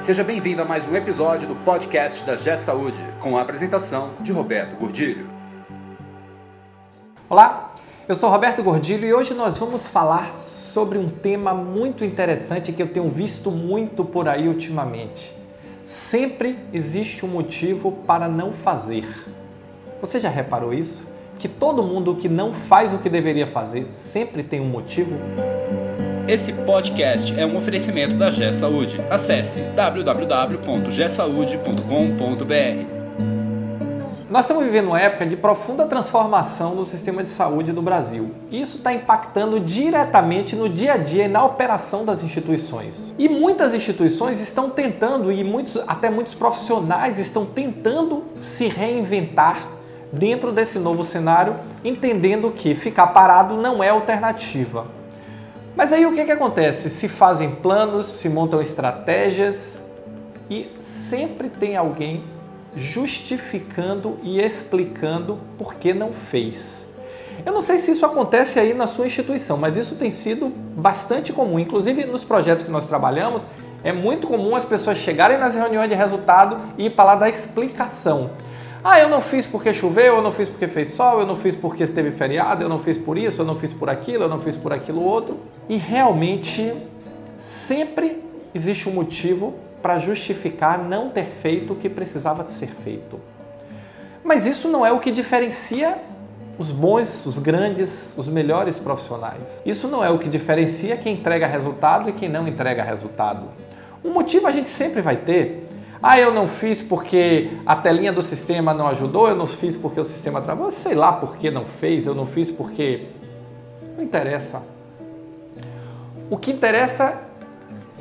Seja bem-vindo a mais um episódio do podcast da G Saúde, com a apresentação de Roberto Gordilho. Olá, eu sou Roberto Gordilho e hoje nós vamos falar sobre um tema muito interessante que eu tenho visto muito por aí ultimamente. Sempre existe um motivo para não fazer. Você já reparou isso? Que todo mundo que não faz o que deveria fazer sempre tem um motivo? Esse podcast é um oferecimento da G Saúde. Acesse www.gsaude.com.br. Nós estamos vivendo uma época de profunda transformação no sistema de saúde do Brasil. Isso está impactando diretamente no dia a dia e na operação das instituições. E muitas instituições estão tentando, e muitos, até muitos profissionais estão tentando se reinventar dentro desse novo cenário, entendendo que ficar parado não é alternativa. Mas aí o que, que acontece? Se fazem planos, se montam estratégias e sempre tem alguém justificando e explicando por que não fez. Eu não sei se isso acontece aí na sua instituição, mas isso tem sido bastante comum. Inclusive nos projetos que nós trabalhamos, é muito comum as pessoas chegarem nas reuniões de resultado e ir para lá dar explicação. Ah, eu não fiz porque choveu, eu não fiz porque fez sol, eu não fiz porque teve feriado, eu não fiz por isso, eu não fiz por aquilo, eu não fiz por aquilo outro. E realmente sempre existe um motivo para justificar não ter feito o que precisava ser feito. Mas isso não é o que diferencia os bons, os grandes, os melhores profissionais. Isso não é o que diferencia quem entrega resultado e quem não entrega resultado. Um motivo a gente sempre vai ter. Ah, eu não fiz porque a telinha do sistema não ajudou, eu não fiz porque o sistema travou, sei lá por que não fez, eu não fiz porque. Não interessa. O que interessa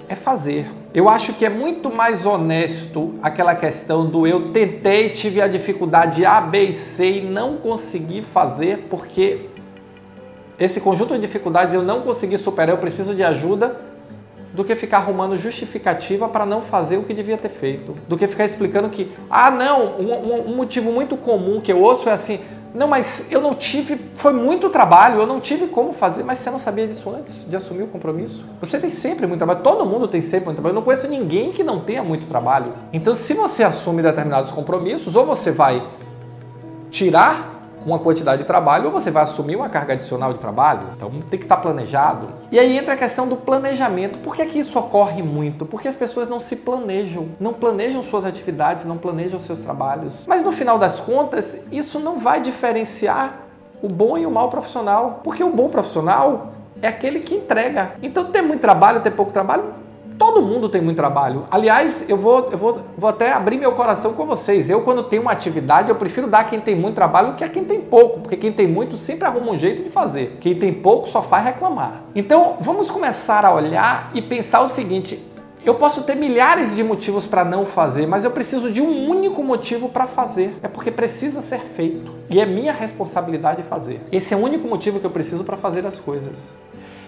é fazer. Eu acho que é muito mais honesto aquela questão do eu tentei, tive a dificuldade A, B e C e não consegui fazer porque esse conjunto de dificuldades eu não consegui superar, eu preciso de ajuda, do que ficar arrumando justificativa para não fazer o que devia ter feito. Do que ficar explicando que, ah, não, um, um motivo muito comum que eu ouço é assim, não, mas eu não tive, foi muito trabalho, eu não tive como fazer, mas você não sabia disso antes de assumir o compromisso? Você tem sempre muito trabalho, todo mundo tem sempre muito trabalho. Eu não conheço ninguém que não tenha muito trabalho. Então, se você assume determinados compromissos, ou você vai tirar uma quantidade de trabalho ou você vai assumir uma carga adicional de trabalho. Então tem que estar planejado. E aí entra a questão do planejamento. Por que, que isso ocorre muito? Porque as pessoas não se planejam, não planejam suas atividades, não planejam seus trabalhos. Mas no final das contas, isso não vai diferenciar o bom e o mau profissional. Porque o bom profissional é aquele que entrega. Então ter muito trabalho, ter pouco trabalho, Todo mundo tem muito trabalho. Aliás, eu vou, eu vou, vou até abrir meu coração com vocês. Eu, quando tenho uma atividade, eu prefiro dar a quem tem muito trabalho que a quem tem pouco, porque quem tem muito sempre arruma um jeito de fazer. Quem tem pouco só faz reclamar. Então, vamos começar a olhar e pensar o seguinte: eu posso ter milhares de motivos para não fazer, mas eu preciso de um único motivo para fazer. É porque precisa ser feito. E é minha responsabilidade fazer. Esse é o único motivo que eu preciso para fazer as coisas.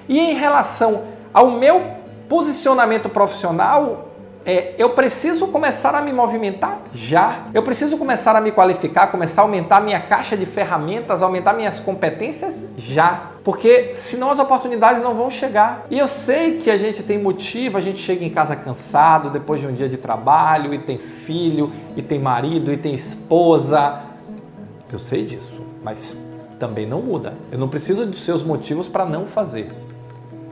E em relação ao meu Posicionamento profissional é, eu preciso começar a me movimentar já. Eu preciso começar a me qualificar, começar a aumentar minha caixa de ferramentas, aumentar minhas competências já. Porque senão as oportunidades não vão chegar. E eu sei que a gente tem motivo, a gente chega em casa cansado depois de um dia de trabalho, e tem filho, e tem marido, e tem esposa. Eu sei disso, mas também não muda. Eu não preciso dos seus motivos para não fazer.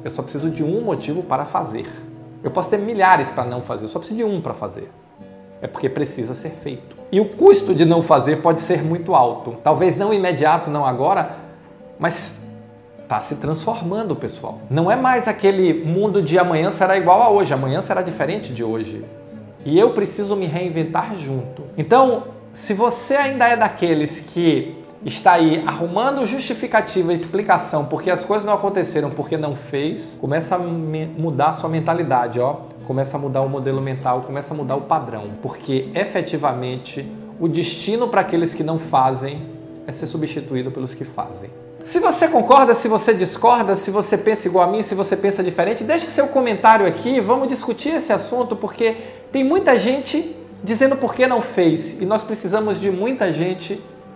Eu só preciso de um motivo para fazer. Eu posso ter milhares para não fazer, eu só preciso de um para fazer. É porque precisa ser feito. E o custo de não fazer pode ser muito alto. Talvez não imediato, não agora, mas está se transformando, pessoal. Não é mais aquele mundo de amanhã será igual a hoje, amanhã será diferente de hoje. E eu preciso me reinventar junto. Então, se você ainda é daqueles que está aí arrumando justificativa e explicação porque as coisas não aconteceram porque não fez, começa a mudar a sua mentalidade, ó. Começa a mudar o modelo mental, começa a mudar o padrão, porque efetivamente o destino para aqueles que não fazem é ser substituído pelos que fazem. Se você concorda, se você discorda, se você pensa igual a mim, se você pensa diferente, deixe seu comentário aqui, vamos discutir esse assunto, porque tem muita gente dizendo por que não fez e nós precisamos de muita gente